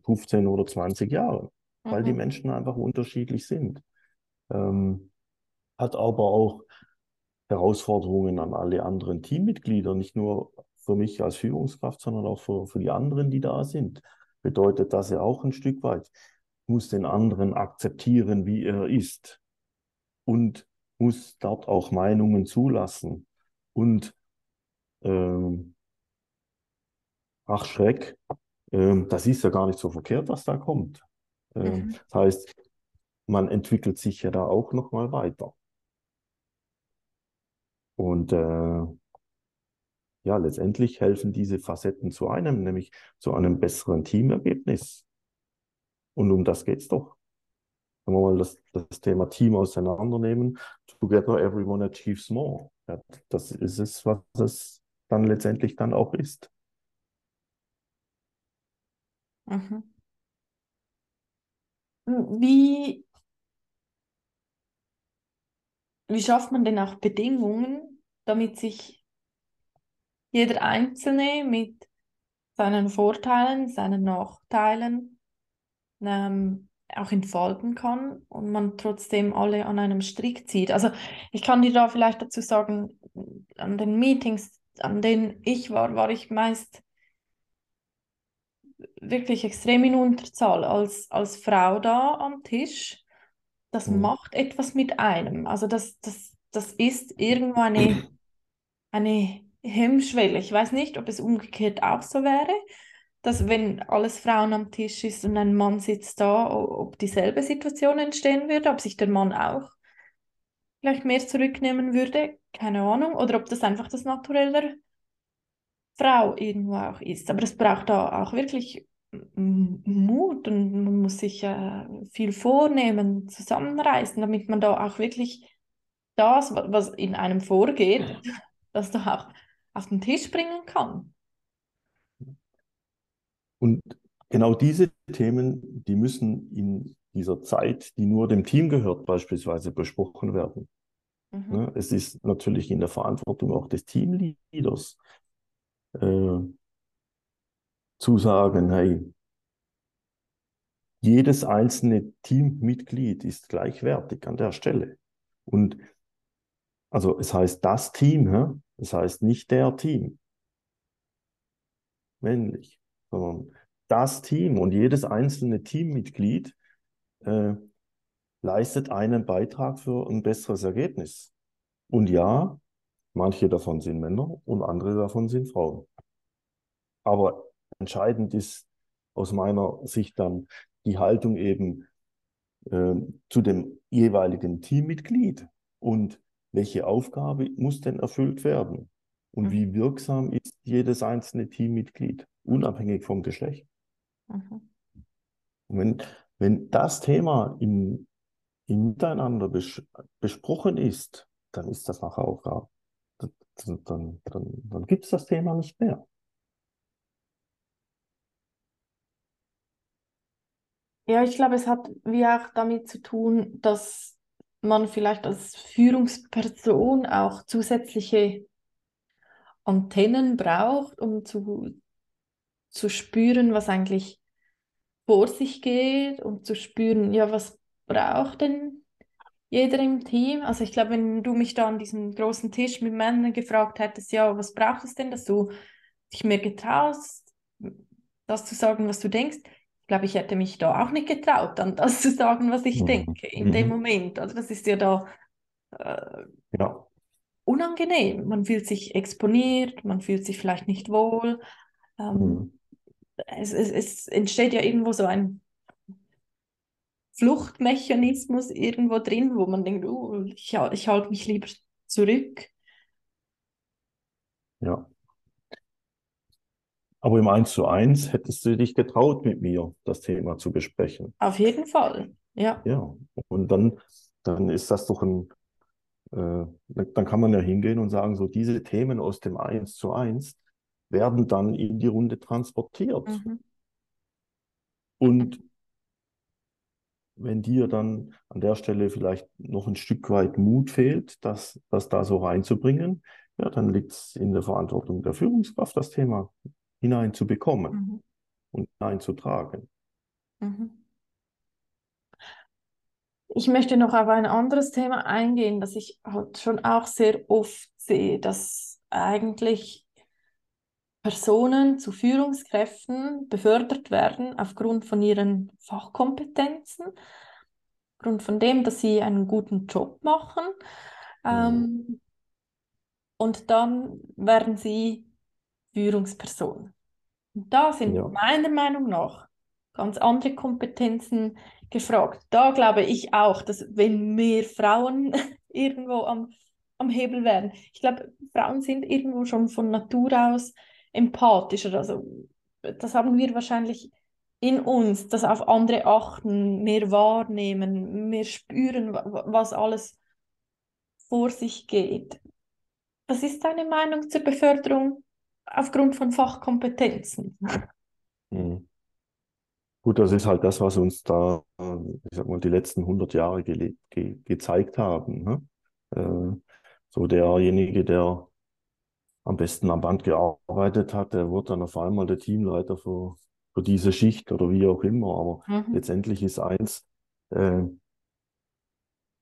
15 oder 20 Jahren, weil die Mhm. Menschen einfach unterschiedlich sind. Ähm, hat aber auch Herausforderungen an alle anderen Teammitglieder, nicht nur für mich als Führungskraft, sondern auch für, für die anderen, die da sind. Bedeutet das ja auch ein Stück weit, muss den anderen akzeptieren, wie er ist und muss dort auch Meinungen zulassen. Und ähm, ach Schreck, ähm, das ist ja gar nicht so verkehrt, was da kommt. Ähm, Mhm. das heißt, man entwickelt sich ja da auch noch mal weiter. Und äh, ja, letztendlich helfen diese Facetten zu einem, nämlich zu einem besseren Teamergebnis. Und um das geht's doch. Wenn wir mal das, das Thema Team auseinandernehmen, together everyone achieves more. Ja, das ist es, was es dann letztendlich dann auch ist. Mhm. Wie, wie schafft man denn auch Bedingungen, damit sich jeder Einzelne mit seinen Vorteilen, seinen Nachteilen ähm, auch entfalten kann und man trotzdem alle an einem Strick zieht. Also ich kann dir da vielleicht dazu sagen, an den Meetings, an denen ich war, war ich meist wirklich extrem in Unterzahl als, als Frau da am Tisch. Das mhm. macht etwas mit einem. Also das, das, das ist irgendwo eine, eine Hemmschwelle. Ich weiß nicht, ob es umgekehrt auch so wäre, dass wenn alles Frauen am Tisch ist und ein Mann sitzt da, ob dieselbe Situation entstehen würde, ob sich der Mann auch vielleicht mehr zurücknehmen würde, keine Ahnung, oder ob das einfach das Naturelle der Frau irgendwo auch ist. Aber es braucht da auch wirklich Mut und man muss sich äh, viel vornehmen, zusammenreißen, damit man da auch wirklich das, was in einem vorgeht, das da auch auf den Tisch bringen kann. Und genau diese Themen, die müssen in dieser Zeit, die nur dem Team gehört, beispielsweise besprochen werden. Mhm. Ne, es ist natürlich in der Verantwortung auch des Teamleaders, äh, zu sagen, hey, jedes einzelne Teammitglied ist gleichwertig an der Stelle. Und also es heißt das Team, es heißt nicht der Team. Männlich sondern das Team und jedes einzelne Teammitglied äh, leistet einen Beitrag für ein besseres Ergebnis. Und ja, manche davon sind Männer und andere davon sind Frauen. Aber entscheidend ist aus meiner Sicht dann die Haltung eben äh, zu dem jeweiligen Teammitglied und welche Aufgabe muss denn erfüllt werden und mhm. wie wirksam ist jedes einzelne Teammitglied unabhängig vom Geschlecht. Mhm. Und wenn, wenn das Thema im, im Miteinander bes besprochen ist, dann ist das nachher auch da. Dann, dann, dann, dann gibt es das Thema nicht mehr. Ja, ich glaube, es hat wie auch damit zu tun, dass man vielleicht als Führungsperson auch zusätzliche Antennen braucht, um zu, zu spüren, was eigentlich vor sich geht und zu spüren, ja, was braucht denn jeder im Team? Also ich glaube, wenn du mich da an diesem großen Tisch mit Männern gefragt hättest, ja, was braucht es denn, dass du dich mehr getraust, das zu sagen, was du denkst, glaube, ich hätte mich da auch nicht getraut, dann das zu sagen, was ich mhm. denke in mhm. dem Moment. Also das ist ja da äh, ja. unangenehm. Man fühlt sich exponiert, man fühlt sich vielleicht nicht wohl. Ähm, mhm es, es, es entsteht ja irgendwo so ein Fluchtmechanismus irgendwo drin, wo man denkt, uh, ich, ich halte mich lieber zurück. Ja. Aber im 1 zu 1 hättest du dich getraut, mit mir das Thema zu besprechen. Auf jeden Fall, ja. Ja, und dann, dann ist das doch ein, äh, dann kann man ja hingehen und sagen, so diese Themen aus dem 1 zu 1, werden dann in die Runde transportiert. Mhm. Und wenn dir dann an der Stelle vielleicht noch ein Stück weit Mut fehlt, das, das da so reinzubringen, ja, dann liegt es in der Verantwortung der Führungskraft, das Thema hineinzubekommen mhm. und hineinzutragen. Mhm. Ich möchte noch auf ein anderes Thema eingehen, das ich halt schon auch sehr oft sehe, dass eigentlich Personen zu Führungskräften befördert werden aufgrund von ihren Fachkompetenzen, aufgrund von dem, dass sie einen guten Job machen. Ähm, und dann werden sie Führungspersonen. Und da sind ja. meiner Meinung nach ganz andere Kompetenzen gefragt. Da glaube ich auch, dass wenn mehr Frauen irgendwo am, am Hebel wären, ich glaube, Frauen sind irgendwo schon von Natur aus empathischer. Also das haben wir wahrscheinlich in uns, das auf andere achten, mehr wahrnehmen, mehr spüren, was alles vor sich geht. Was ist deine Meinung zur Beförderung aufgrund von Fachkompetenzen? Mhm. Gut, das ist halt das, was uns da, ich sag mal, die letzten 100 Jahre ge ge gezeigt haben. Ne? Äh, so derjenige, der am besten am Band gearbeitet hat, der wird dann auf einmal der Teamleiter für, für diese Schicht oder wie auch immer. Aber Mhm. letztendlich ist eins, äh,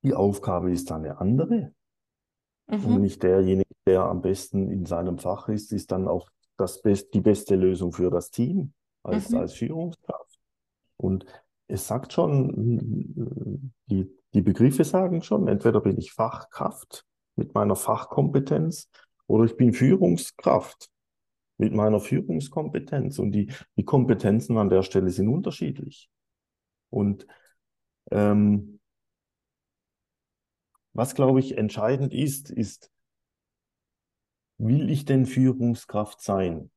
die Aufgabe ist dann eine andere. Und Mhm. nicht derjenige, der am besten in seinem Fach ist, ist dann auch das best, die beste Lösung für das Team als, Mhm. als Führungskraft. Und es sagt schon, die, die Begriffe sagen schon, entweder bin ich Fachkraft mit meiner Fachkompetenz oder ich bin Führungskraft mit meiner Führungskompetenz. Und die, die Kompetenzen an der Stelle sind unterschiedlich. Und ähm, was, glaube ich, entscheidend ist, ist, will ich denn Führungskraft sein?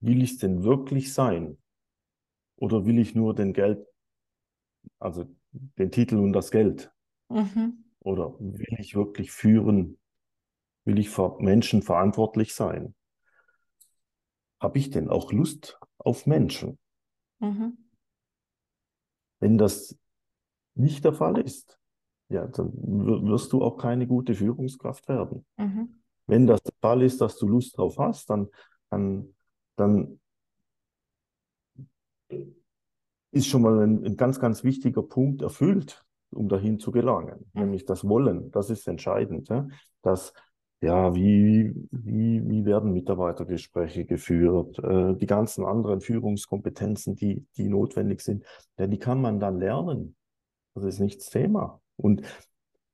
Will ich es denn wirklich sein? Oder will ich nur den Geld, also den Titel und das Geld? Mhm. Oder will ich wirklich führen? Will ich für Menschen verantwortlich sein? Habe ich denn auch Lust auf Menschen? Mhm. Wenn das nicht der Fall ist, ja, dann wirst du auch keine gute Führungskraft werden. Mhm. Wenn das der Fall ist, dass du Lust drauf hast, dann, dann, dann ist schon mal ein, ein ganz, ganz wichtiger Punkt erfüllt, um dahin zu gelangen, nämlich das Wollen. Das ist entscheidend. Ja? Das, ja, wie, wie, wie werden Mitarbeitergespräche geführt? Äh, die ganzen anderen Führungskompetenzen, die, die notwendig sind, ja, die kann man dann lernen. Das ist nicht das Thema. Und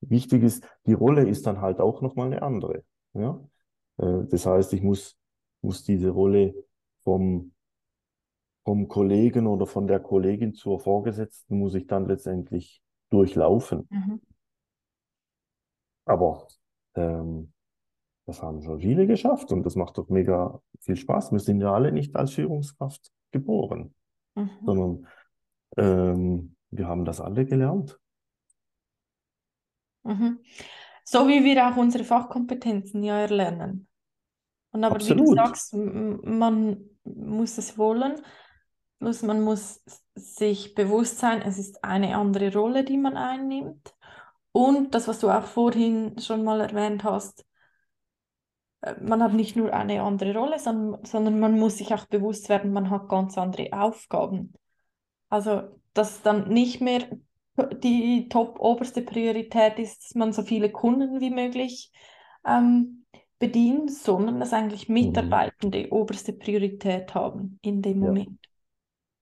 wichtig ist, die Rolle ist dann halt auch nochmal eine andere. Ja? Äh, das heißt, ich muss, muss diese Rolle vom vom Kollegen oder von der Kollegin zur Vorgesetzten muss ich dann letztendlich durchlaufen. Mhm. Aber ähm, das haben schon viele geschafft und das macht doch mega viel Spaß. Wir sind ja alle nicht als Führungskraft geboren, Mhm. sondern ähm, wir haben das alle gelernt. Mhm. So wie wir auch unsere Fachkompetenzen ja erlernen. Und aber wie du Absolut. sagst, man muss es wollen, plus man muss sich bewusst sein, es ist eine andere Rolle, die man einnimmt. Und das, was du auch vorhin schon mal erwähnt hast, äh, man hat nicht nur eine andere Rolle, sondern, sondern man muss sich auch bewusst werden, man hat ganz andere Aufgaben. Also, dass dann nicht mehr die top oberste Priorität ist, dass man so viele Kunden wie möglich ähm, bedient, sondern dass eigentlich Mhm. Mitarbeitende oberste Priorität haben in dem Ja. Moment.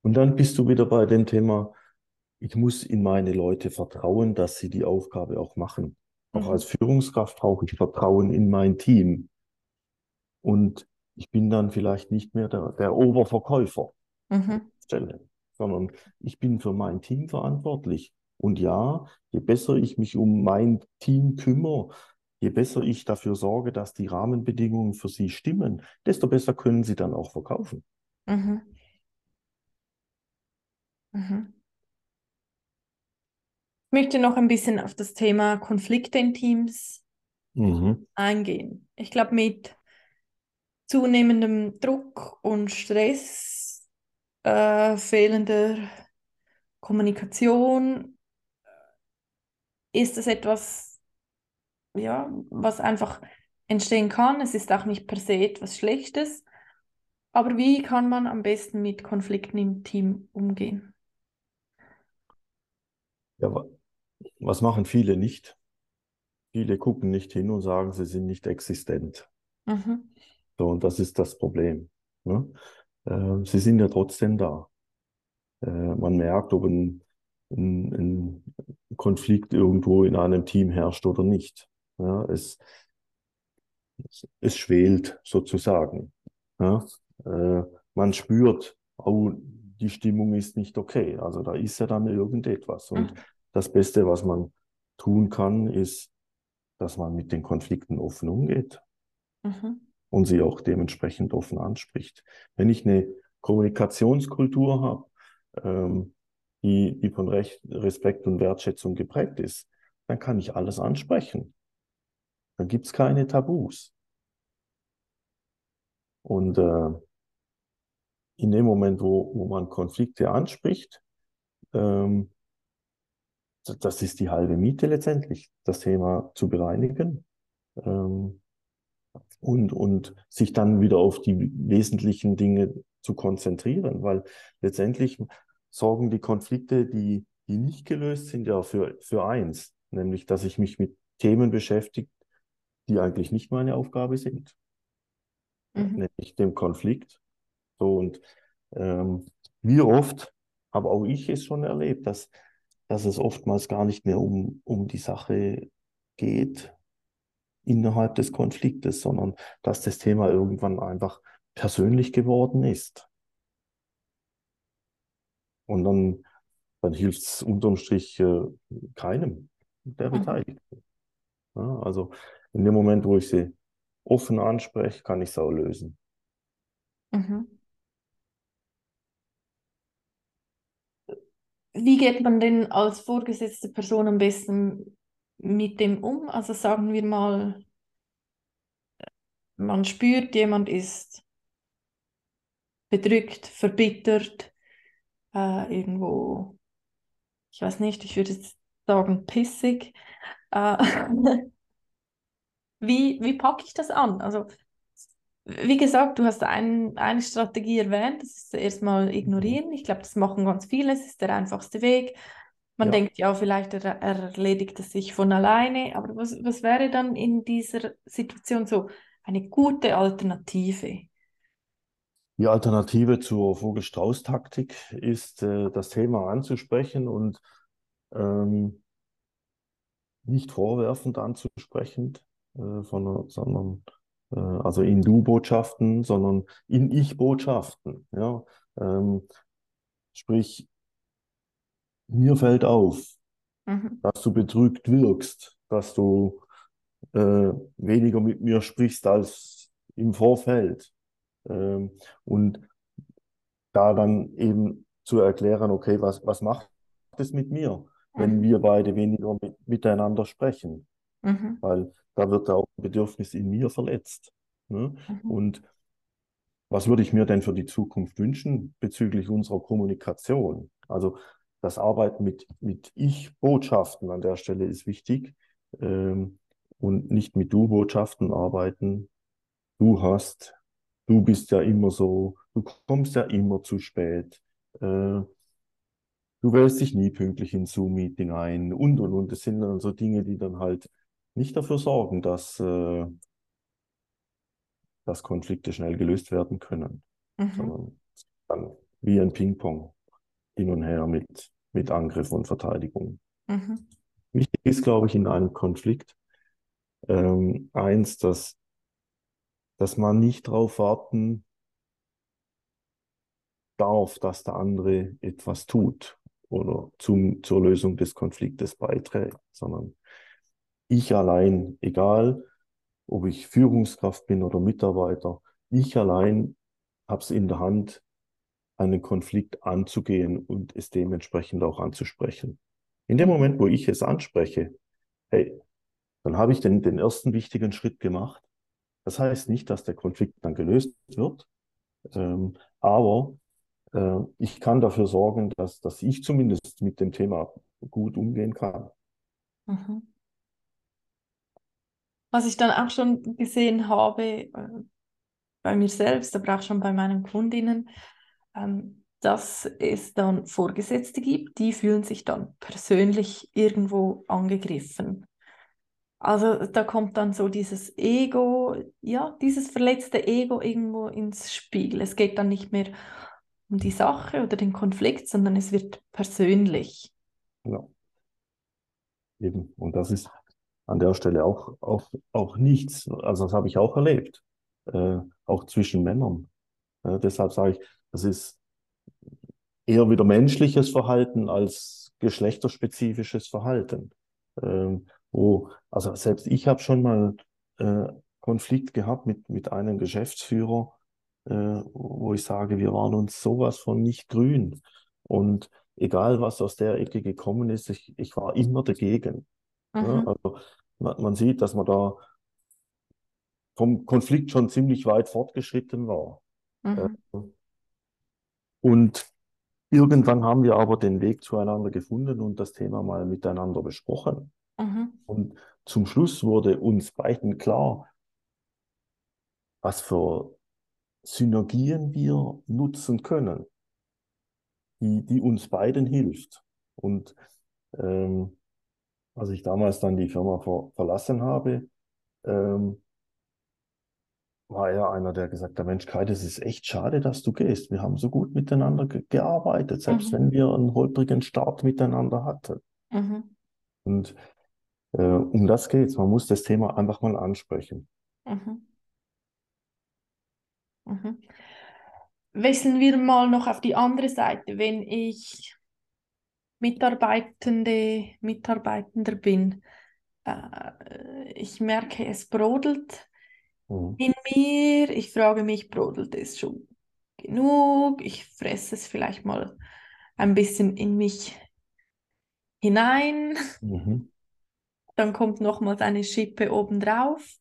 Und dann bist du wieder bei dem Thema, ich muss in meine Leute vertrauen, dass sie die Aufgabe auch machen. Auch Mhm. als Führungskraft brauche ich Vertrauen in mein Team. Und ich bin dann vielleicht nicht mehr der, der Oberverkäufer Mhm. Stelle, sondern ich bin für mein Team verantwortlich. Und ja, je besser ich mich um mein Team kümmere, je besser ich dafür sorge, dass die Rahmenbedingungen für sie stimmen, desto besser können sie dann auch verkaufen. Mhm. Mhm. Ich möchte noch ein bisschen auf das Thema Konflikte in Teams Mhm. eingehen. Ich glaube, mit zunehmendem Druck und Stress, äh, fehlender Kommunikation, ist es etwas, ja, was einfach entstehen kann. Es ist auch nicht per se etwas Schlechtes. Aber wie kann man am besten mit Konflikten im Team umgehen? Ja, wa- was machen viele nicht? Viele gucken nicht hin und sagen, sie sind nicht existent. Mhm. So, und das ist das Problem. Ne? Äh, sie sind ja trotzdem da. Äh, man merkt, ob ein, ein, ein Konflikt irgendwo in einem Team herrscht oder nicht. Ja, es, es, schwelt sozusagen. Ja? Äh, man spürt, oh, die Stimmung ist nicht okay. Also da ist ja dann irgendetwas. Und Mhm. das Beste, was man tun kann, ist, dass man mit den Konflikten offen umgeht Mhm. und sie auch dementsprechend offen anspricht. Wenn ich eine Kommunikationskultur habe, ähm, die, die von Recht, Respekt und Wertschätzung geprägt ist, dann kann ich alles ansprechen. Dann gibt es keine Tabus. Und äh, in dem Moment, wo, wo man Konflikte anspricht, ähm, das- ist die halbe Miete letztendlich, das Thema zu bereinigen. Ähm, und, und sich dann wieder auf die wesentlichen Dinge zu konzentrieren, weil letztendlich sorgen die Konflikte, die, die nicht gelöst sind, ja für, für eins, nämlich dass ich mich mit Themen beschäftige, die eigentlich nicht meine Aufgabe sind, mhm. nämlich dem Konflikt. So und ähm, wie oft habe auch ich es schon erlebt, dass, dass es oftmals gar nicht mehr um, um die Sache geht innerhalb des Konfliktes, sondern dass das Thema irgendwann einfach persönlich geworden ist. Und dann, dann hilft es unterm Strich äh, keinem der. Beteiligten. Ja, also in dem Moment, wo ich sie offen anspreche, kann ich es auch lösen. Mhm. Wie geht man denn als vorgesetzte Person am besten mit dem um? Also sagen wir mal, man spürt, jemand ist bedrückt, verbittert, äh, irgendwo, ich weiß nicht, ich würde jetzt sagen pissig. Äh, wie, wie packe ich das an? Also, wie gesagt, du hast ein, eine Strategie erwähnt, das ist erstmal ignorieren. Ich glaube, das machen ganz viele, es ist der einfachste Weg. Man ja. denkt ja, vielleicht er, er erledigt es sich von alleine, aber was, was wäre dann in dieser Situation so eine gute Alternative? Die Alternative zur Vogel-Strauß-Taktik ist, äh, das Thema anzusprechen und ähm, nicht vorwerfend anzusprechen, äh, von, sondern äh, also in Du-Botschaften, sondern in Ich-Botschaften. Ja? Ähm, sprich, mir fällt auf, mhm. dass du betrügt wirkst, dass du äh, weniger mit mir sprichst als im Vorfeld. Ähm, und da dann eben zu erklären, okay, was, was macht es mit mir, wenn mhm. wir beide weniger mit, miteinander sprechen? Mhm. Weil da wird auch ein Bedürfnis in mir verletzt. Ne? Mhm. Und was würde ich mir denn für die Zukunft wünschen bezüglich unserer Kommunikation? Also das Arbeiten mit, mit Ich-Botschaften an der Stelle ist wichtig ähm, und nicht mit Du-Botschaften arbeiten. Du hast, du bist ja immer so, du kommst ja immer zu spät, äh, du wählst dich nie pünktlich ins Zoom-Meeting ein und und und. Das sind dann so Dinge, die dann halt nicht dafür sorgen, dass, äh, dass Konflikte schnell gelöst werden können, mhm. sondern dann wie ein Ping-Pong hin und her mit, mit Angriff und Verteidigung. Mhm. Wichtig ist, glaube ich, in einem Konflikt ähm, eins, dass dass man nicht darauf warten darf, dass der andere etwas tut oder zum, zur Lösung des Konfliktes beiträgt, sondern ich allein, egal ob ich Führungskraft bin oder Mitarbeiter, ich allein habe es in der Hand, einen Konflikt anzugehen und es dementsprechend auch anzusprechen. In dem Moment, wo ich es anspreche, hey, dann habe ich den, den ersten wichtigen Schritt gemacht das heißt nicht, dass der Konflikt dann gelöst wird, ähm, aber äh, ich kann dafür sorgen, dass, dass ich zumindest mit dem Thema gut umgehen kann. Mhm. Was ich dann auch schon gesehen habe, äh, bei mir selbst, aber auch schon bei meinen Kundinnen, ähm, dass es dann Vorgesetzte gibt, die fühlen sich dann persönlich irgendwo angegriffen. Also da kommt dann so dieses Ego, ja, dieses verletzte Ego irgendwo ins Spiel. Es geht dann nicht mehr um die Sache oder den Konflikt, sondern es wird persönlich. Ja. Eben. Und das ist an der Stelle auch, auch, auch nichts. Also das habe ich auch erlebt. Äh, auch zwischen Männern. Äh, deshalb sage ich, das ist eher wieder menschliches Verhalten als geschlechterspezifisches Verhalten. Ähm, wo, also selbst ich habe schon mal äh, Konflikt gehabt mit, mit einem Geschäftsführer, äh, wo ich sage, wir waren uns sowas von nicht grün. Und egal, was aus der Ecke gekommen ist, ich, ich war immer dagegen. Mhm. Ja, also man, man, sieht, dass man da vom Konflikt schon ziemlich weit fortgeschritten war. Mhm. Äh, und irgendwann haben wir aber den Weg zueinander gefunden und das Thema mal miteinander besprochen. Mhm. Und zum Schluss wurde uns beiden klar, was für Synergien wir nutzen können, die, die uns beiden hilft. Und ähm, als ich damals dann die Firma ver verlassen habe, ähm, war er einer, der gesagt hat, Mensch Kai, das ist echt schade, dass du gehst. Wir haben so gut miteinander ge gearbeitet, selbst mhm. wenn wir einen holprigen Start miteinander hatten. Mhm. Und äh, um das geht's. Man muss das Thema einfach mal ansprechen. Mhm. Mhm. Wechseln wir mal noch auf die andere Seite. Wenn ich Mitarbeitende, Mitarbeitender bin, äh, ich merke, es brodelt mhm. in mir. Ich frage mich, brodelt es schon genug? Ich fresse es vielleicht mal ein bisschen in mich hinein. Mhm. Dann kommt nochmals eine Schippe obendrauf.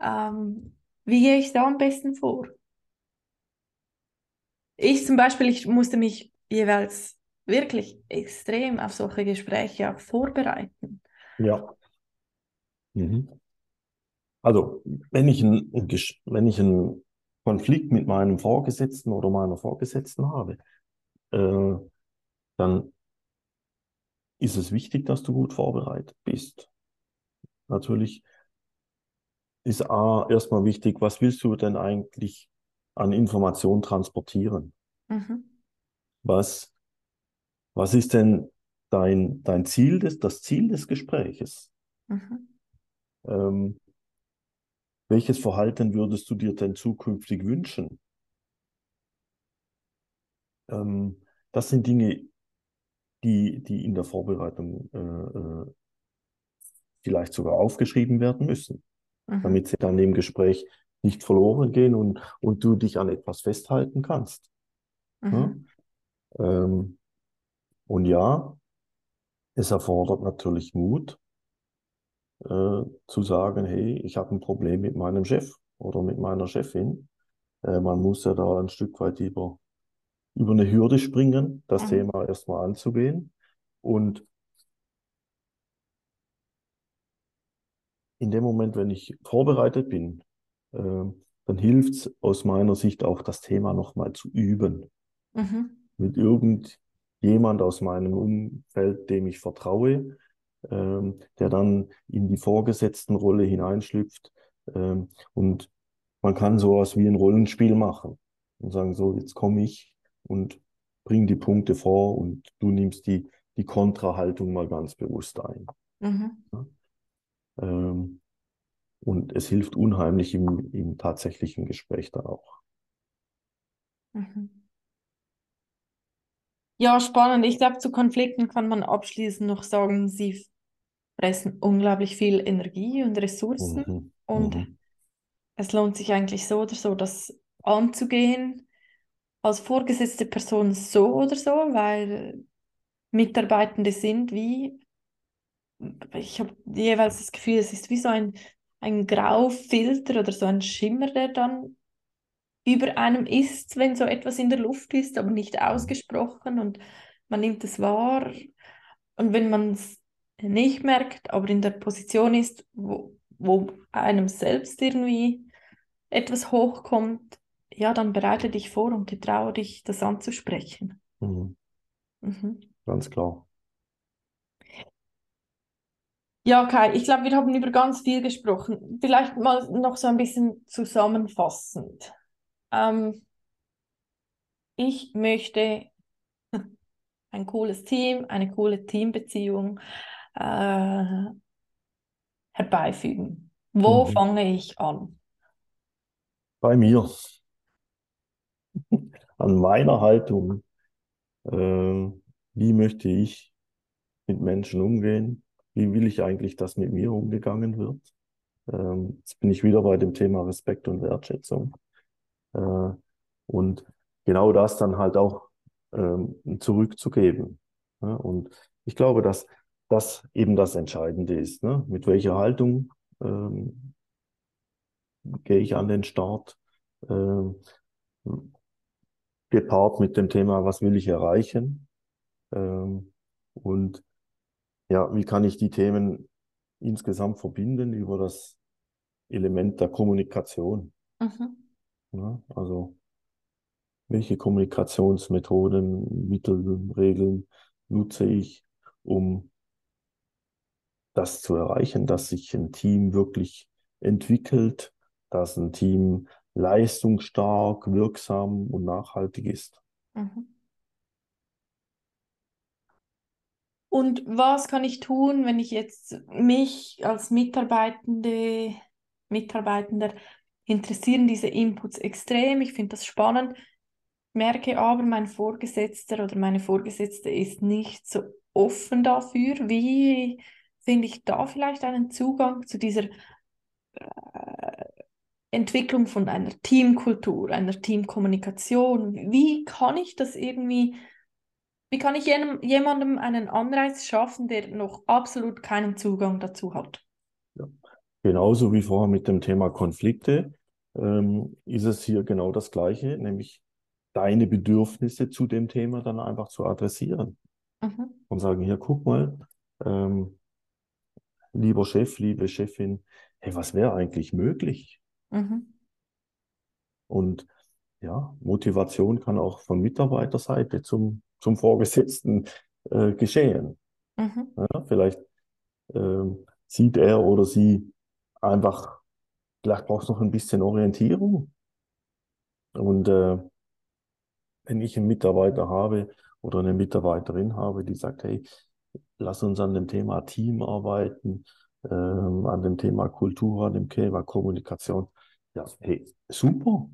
Ähm, wie gehe ich da am besten vor? Ich zum Beispiel, ich musste mich jeweils wirklich extrem auf solche Gespräche auch vorbereiten. Ja. Mhm. Also, wenn ich, ein, wenn ich einen Konflikt mit meinem Vorgesetzten oder meiner Vorgesetzten habe, äh, dann ist es wichtig, dass du gut vorbereitet bist. Natürlich ist A erstmal wichtig, was willst du denn eigentlich an Informationen transportieren? Mhm. Was, was ist denn dein, dein Ziel, des, das Ziel des Gespräches? Mhm. Ähm, welches Verhalten würdest du dir denn zukünftig wünschen? Ähm, das sind Dinge, die, die in der Vorbereitung äh, äh, vielleicht sogar aufgeschrieben werden müssen mhm. damit sie dann im Gespräch nicht verloren gehen und, und du dich an etwas festhalten kannst. Mhm. Ja? Ähm, und ja, es erfordert natürlich Mut, äh, zu sagen, hey, ich habe ein Problem mit meinem Chef oder mit meiner Chefin. Äh, man muss ja da ein Stück weit über, über eine Hürde springen, das mhm. Thema erstmal anzugehen. Und in dem Moment, wenn ich vorbereitet bin, äh, dann hilft es aus meiner Sicht auch, das Thema nochmal zu üben. Mhm. Mit irgendjemand aus meinem Umfeld, dem ich vertraue, ähm, der dann in die vorgesetzten Rolle hineinschlüpft. Ähm, und man kann sowas wie ein Rollenspiel machen und sagen, so, jetzt komme ich und bring die Punkte vor und du nimmst die, die Kontrahaltung mal ganz bewusst ein. Mhm. Ja? Ähm, und es hilft unheimlich im, im tatsächlichen Gespräch dann auch. Mhm. Ja, spannend. Ich glaube, zu Konflikten kann man abschließend noch sagen, sie fressen unglaublich viel Energie und Ressourcen. Mhm. Und mhm. es lohnt sich eigentlich so oder so, das anzugehen. Als vorgesetzte Person so oder so, weil Mitarbeitende sind wie ich habe jeweils das Gefühl, es ist wie so ein, ein Graufilter oder so ein Schimmer, der dann über einem ist, wenn so etwas in der Luft ist, aber nicht ausgesprochen und man nimmt es wahr. Und wenn man es nicht merkt, aber in der Position ist, wo, wo einem selbst irgendwie etwas hochkommt, ja, dann bereite dich vor und getraue dich, das anzusprechen. Mhm. Mhm. Ganz klar. Ja, Kai, ich glaube, wir haben über ganz viel gesprochen. Vielleicht mal noch so ein bisschen zusammenfassend. Ähm, ich möchte ein cooles Team, eine coole Teambeziehung äh, herbeifügen. Wo mhm. fange ich an? Bei mir. An meiner Haltung. Äh, wie möchte ich mit Menschen umgehen? wie will ich eigentlich, dass mit mir umgegangen wird? Ähm, jetzt bin ich wieder bei dem Thema Respekt und Wertschätzung. Äh, und genau das dann halt auch ähm, zurückzugeben. Ja? Und ich glaube, dass das eben das Entscheidende ist. Ne? Mit welcher Haltung ähm, gehe ich an den Start? Ähm, gepaart mit dem Thema, was will ich erreichen? Ähm, und ja, wie kann ich die Themen insgesamt verbinden über das Element der Kommunikation? Mhm. Ja, also welche Kommunikationsmethoden, Mittel, Regeln nutze ich, um das zu erreichen, dass sich ein Team wirklich entwickelt, dass ein Team leistungsstark, wirksam und nachhaltig ist. Mhm. Und was kann ich tun, wenn ich jetzt mich als Mitarbeitende, Mitarbeitender interessieren diese Inputs extrem, ich finde das spannend, merke aber, mein Vorgesetzter oder meine Vorgesetzte ist nicht so offen dafür. Wie finde ich da vielleicht einen Zugang zu dieser äh, Entwicklung von einer Teamkultur, einer Teamkommunikation? Wie kann ich das irgendwie, wie kann ich jenem, jemandem einen Anreiz schaffen, der noch absolut keinen Zugang dazu hat? Ja. Genauso wie vorher mit dem Thema Konflikte ähm, ist es hier genau das Gleiche, nämlich deine Bedürfnisse zu dem Thema dann einfach zu adressieren Mhm. und sagen, hier, guck mal, ähm, lieber Chef, liebe Chefin, hey, was wäre eigentlich möglich? Mhm. Und ja, Motivation kann auch von Mitarbeiterseite zum, zum Vorgesetzten äh, geschehen. Mhm. Ja, vielleicht ähm, sieht er oder sie einfach, vielleicht braucht es noch ein bisschen Orientierung. Und äh, wenn ich einen Mitarbeiter habe oder eine Mitarbeiterin habe, die sagt, hey, lass uns an dem Thema Team arbeiten, ähm, an dem Thema Kultur, an dem Thema Kommunikation. Ja, hey, super.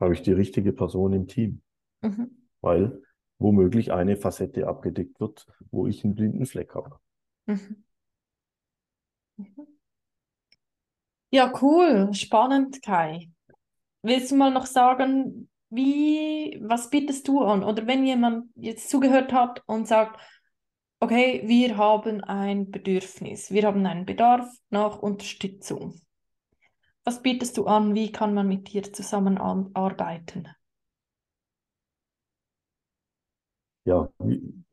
Habe ich die richtige Person im Team, Mhm. weil womöglich eine Facette abgedeckt wird, wo ich einen blinden Fleck habe. Mhm. Mhm. Ja, cool, spannend, Kai. Willst du mal noch sagen, wie, was bietest du an? Oder wenn jemand jetzt zugehört hat und sagt, okay, wir haben ein Bedürfnis, wir haben einen Bedarf nach Unterstützung. Was bietest du an? Wie kann man mit dir zusammenarbeiten? Ja,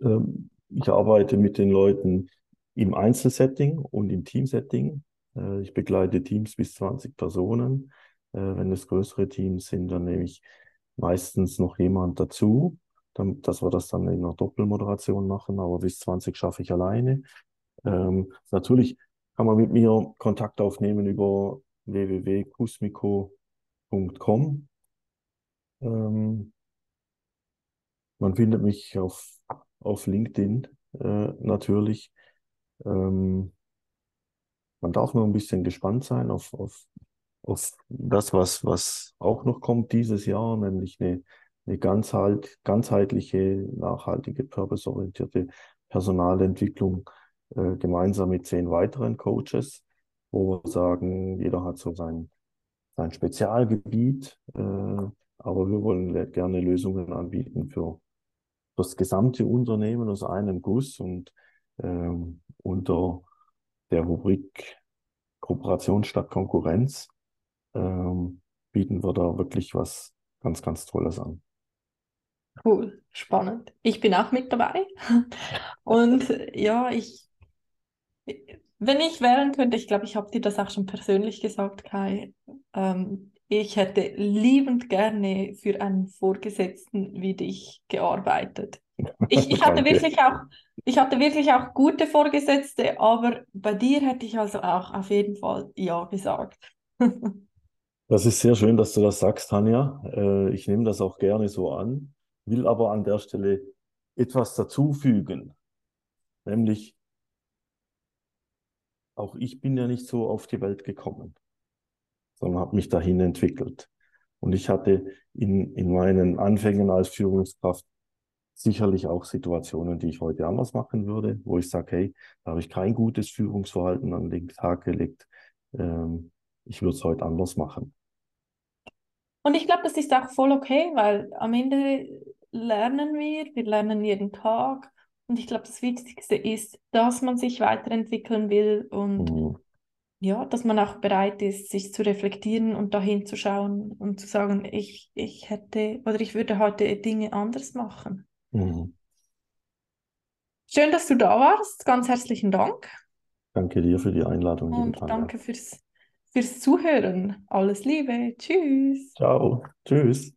ähm, ich arbeite mit den Leuten im Einzelsetting und im Teamsetting. Äh, ich begleite Teams bis 20 Personen. Äh, wenn es größere Teams sind, dann nehme ich meistens noch jemand dazu, dass wir das dann in einer Doppelmoderation machen, aber bis 20 schaffe ich alleine. Ähm, natürlich kann man mit mir Kontakt aufnehmen über www.kusmiko.com. Ähm, man findet mich auf, auf LinkedIn äh, natürlich. Ähm, man darf nur ein bisschen gespannt sein auf, auf, auf das, was, was auch noch kommt dieses Jahr, nämlich eine, eine ganzheit, ganzheitliche, nachhaltige, purpose-orientierte Personalentwicklung äh, gemeinsam mit zehn weiteren Coaches, wo wir sagen, jeder hat so sein, sein Spezialgebiet, äh, aber wir wollen gerne Lösungen anbieten für das gesamte Unternehmen aus einem Guss und ähm, unter der Rubrik Kooperation statt Konkurrenz ähm, bieten wir da wirklich was ganz, ganz Tolles an. Cool, spannend. Ich bin auch mit dabei. Und ja, ich, wenn ich wählen könnte, ich glaube, ich habe dir das auch schon persönlich gesagt, Kai, ähm, ich hätte liebend gerne für einen Vorgesetzten wie dich gearbeitet. Ich, ich hatte wirklich auch, ich hatte wirklich auch gute Vorgesetzte, aber bei dir hätte ich also auch auf jeden Fall Ja gesagt. Das ist sehr schön, dass du das sagst, Tanja. Äh, ich nehme das auch gerne so an, will aber an der Stelle etwas dazufügen. Nämlich, auch ich bin ja nicht so auf die Welt gekommen, sondern habe mich dahin entwickelt. Und ich hatte in, in meinen Anfängen als Führungskraft sicherlich auch Situationen, die ich heute anders machen würde, wo ich sage, hey, da habe ich kein gutes Führungsverhalten an den Tag gelegt. Ähm, ich würde es heute anders machen. Und ich glaube, das ist auch voll okay, weil am Ende lernen wir, wir lernen jeden Tag. Und ich glaube, das Wichtigste ist, dass man sich weiterentwickeln will und Mhm. ja, dass man auch bereit ist, sich zu reflektieren und dahin zu schauen und zu sagen, ich, ich hätte oder ich würde heute Dinge anders machen. Mhm. Schön, dass du da warst. Ganz herzlichen Dank Danke dir für die Einladung, und Tanja. danke fürs, fürs Zuhören. Alles Liebe. Tschüss. Ciao. Tschüss.